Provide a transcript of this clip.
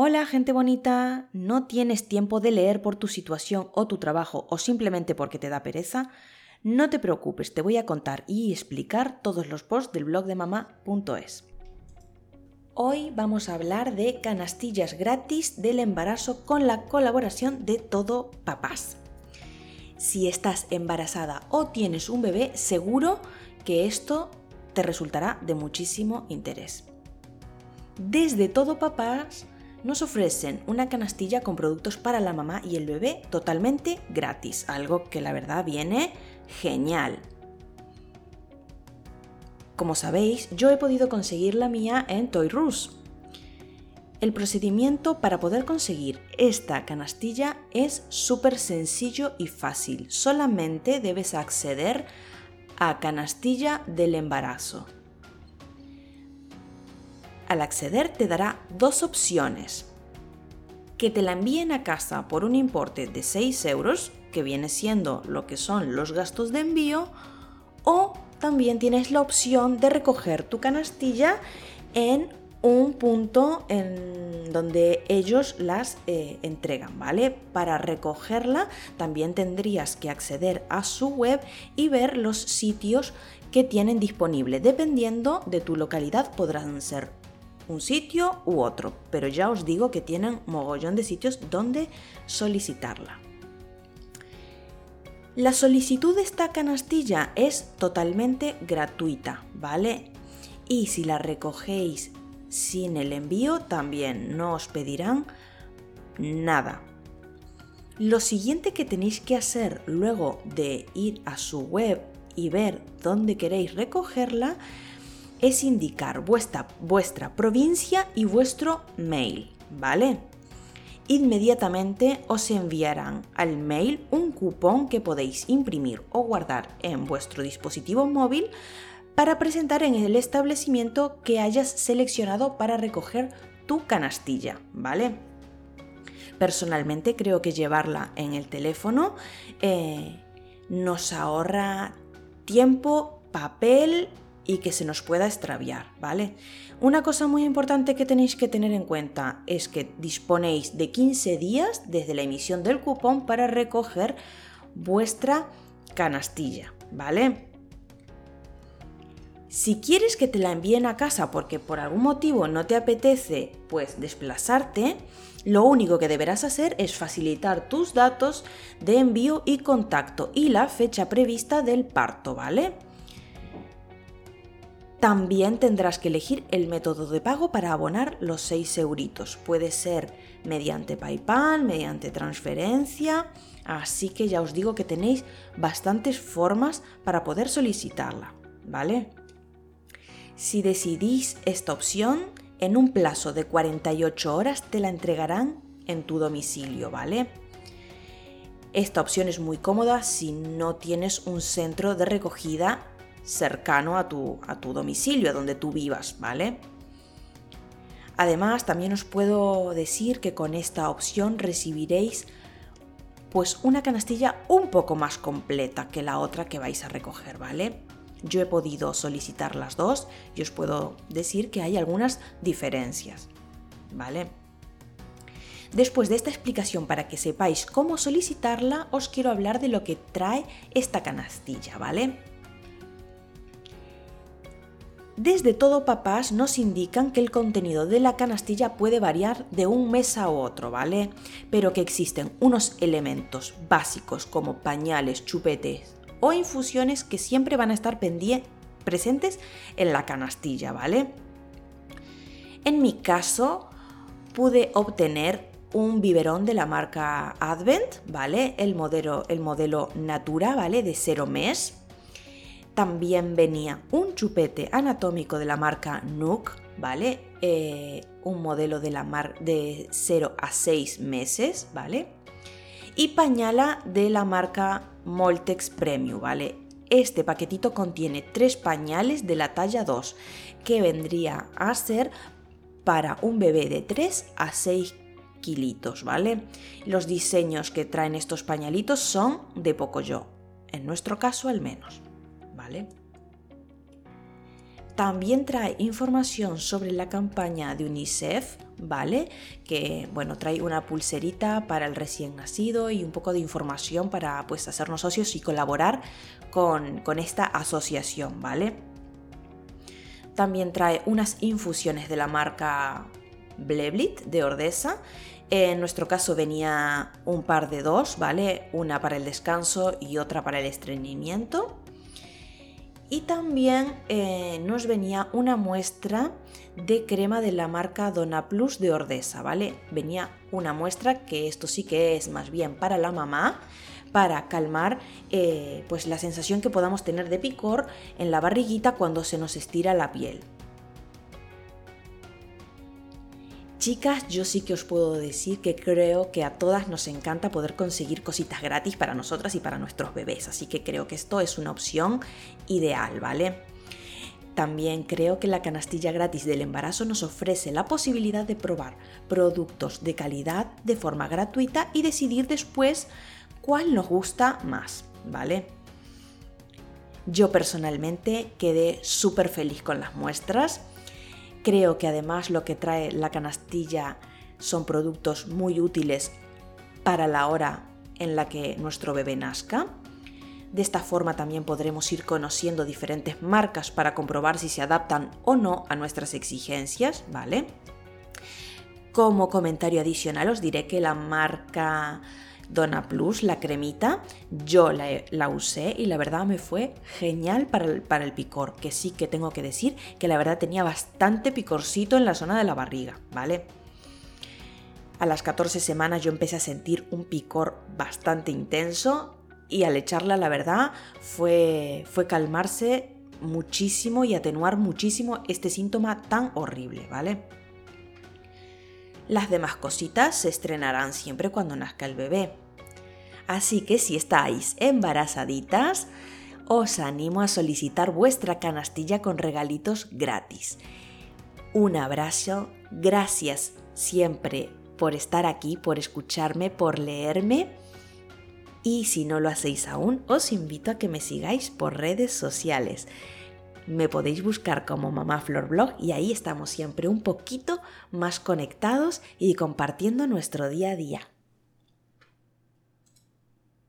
Hola gente bonita, ¿no tienes tiempo de leer por tu situación o tu trabajo o simplemente porque te da pereza? No te preocupes, te voy a contar y explicar todos los posts del blog de mamá.es. Hoy vamos a hablar de canastillas gratis del embarazo con la colaboración de Todo Papás. Si estás embarazada o tienes un bebé, seguro que esto te resultará de muchísimo interés. Desde Todo Papás nos ofrecen una canastilla con productos para la mamá y el bebé totalmente gratis, algo que la verdad viene genial. Como sabéis, yo he podido conseguir la mía en Toy El procedimiento para poder conseguir esta canastilla es súper sencillo y fácil. Solamente debes acceder a canastilla del embarazo. Al acceder te dará dos opciones. Que te la envíen a casa por un importe de 6 euros, que viene siendo lo que son los gastos de envío, o también tienes la opción de recoger tu canastilla en un punto en donde ellos las eh, entregan, ¿vale? Para recogerla también tendrías que acceder a su web y ver los sitios que tienen disponible. Dependiendo de tu localidad podrán ser un sitio u otro, pero ya os digo que tienen mogollón de sitios donde solicitarla. La solicitud de esta canastilla es totalmente gratuita, ¿vale? Y si la recogéis sin el envío, también no os pedirán nada. Lo siguiente que tenéis que hacer luego de ir a su web y ver dónde queréis recogerla es indicar vuestra, vuestra provincia y vuestro mail, ¿vale? Inmediatamente os enviarán al mail un cupón que podéis imprimir o guardar en vuestro dispositivo móvil para presentar en el establecimiento que hayas seleccionado para recoger tu canastilla, ¿vale? Personalmente creo que llevarla en el teléfono eh, nos ahorra tiempo, papel y que se nos pueda extraviar, ¿vale? Una cosa muy importante que tenéis que tener en cuenta es que disponéis de 15 días desde la emisión del cupón para recoger vuestra canastilla, ¿vale? Si quieres que te la envíen a casa porque por algún motivo no te apetece pues desplazarte, lo único que deberás hacer es facilitar tus datos de envío y contacto y la fecha prevista del parto, ¿vale? También tendrás que elegir el método de pago para abonar los 6 euritos. Puede ser mediante PayPal, mediante transferencia, así que ya os digo que tenéis bastantes formas para poder solicitarla, ¿vale? Si decidís esta opción, en un plazo de 48 horas te la entregarán en tu domicilio, ¿vale? Esta opción es muy cómoda si no tienes un centro de recogida cercano a tu, a tu domicilio, a donde tú vivas, ¿vale? Además, también os puedo decir que con esta opción recibiréis pues una canastilla un poco más completa que la otra que vais a recoger, ¿vale? Yo he podido solicitar las dos y os puedo decir que hay algunas diferencias, ¿vale? Después de esta explicación para que sepáis cómo solicitarla, os quiero hablar de lo que trae esta canastilla, ¿vale? Desde Todo Papás nos indican que el contenido de la canastilla puede variar de un mes a otro, ¿vale? Pero que existen unos elementos básicos como pañales, chupetes o infusiones que siempre van a estar presentes en la canastilla, ¿vale? En mi caso, pude obtener un biberón de la marca Advent, ¿vale? El modelo, el modelo Natura, ¿vale? De cero mes también venía un chupete anatómico de la marca Nook, ¿vale? Eh, un modelo de, la mar de 0 a 6 meses, ¿vale? Y pañala de la marca Moltex Premium, ¿vale? Este paquetito contiene tres pañales de la talla 2, que vendría a ser para un bebé de 3 a 6 kilitos, ¿vale? Los diseños que traen estos pañalitos son de poco yo, en nuestro caso al menos. También trae información sobre la campaña de UNICEF ¿vale? Que bueno, trae una pulserita para el recién nacido y un poco de información para pues hacernos socios y colaborar con, con esta asociación, ¿vale? También trae unas infusiones de la marca Bleblit de Ordesa. En nuestro caso venía un par de dos, ¿vale? Una para el descanso y otra para el estreñimiento. Y también eh, nos venía una muestra de crema de la marca Dona Plus de Ordesa, ¿vale? Venía una muestra que esto sí que es más bien para la mamá, para calmar eh, pues la sensación que podamos tener de picor en la barriguita cuando se nos estira la piel. Chicas, yo sí que os puedo decir que creo que a todas nos encanta poder conseguir cositas gratis para nosotras y para nuestros bebés, así que creo que esto es una opción ideal, ¿vale? También creo que la canastilla gratis del embarazo nos ofrece la posibilidad de probar productos de calidad de forma gratuita y decidir después cuál nos gusta más, ¿vale? Yo personalmente quedé súper feliz con las muestras Creo que además lo que trae la canastilla son productos muy útiles para la hora en la que nuestro bebé nazca. De esta forma también podremos ir conociendo diferentes marcas para comprobar si se adaptan o no a nuestras exigencias, ¿vale? Como comentario adicional os diré que la marca Dona Plus, la cremita, yo la, usé y la verdad me fue genial para el, para el, picor, que sí que tengo que decir que la verdad tenía bastante picorcito en la zona de la barriga, ¿vale? A las 14 semanas yo empecé a sentir un picor bastante intenso y al echarla la verdad fue, fue calmarse muchísimo y atenuar muchísimo este síntoma tan horrible, ¿vale? Las demás cositas se estrenarán siempre cuando nazca el bebé. Así que si estáis embarazaditas, os animo a solicitar vuestra canastilla con regalitos gratis. Un abrazo, gracias siempre por estar aquí, por escucharme, por leerme. Y si no lo hacéis aún, os invito a que me sigáis por redes sociales. Me podéis buscar como Mamá Flor Blog y ahí estamos siempre un poquito más conectados y compartiendo nuestro día a día.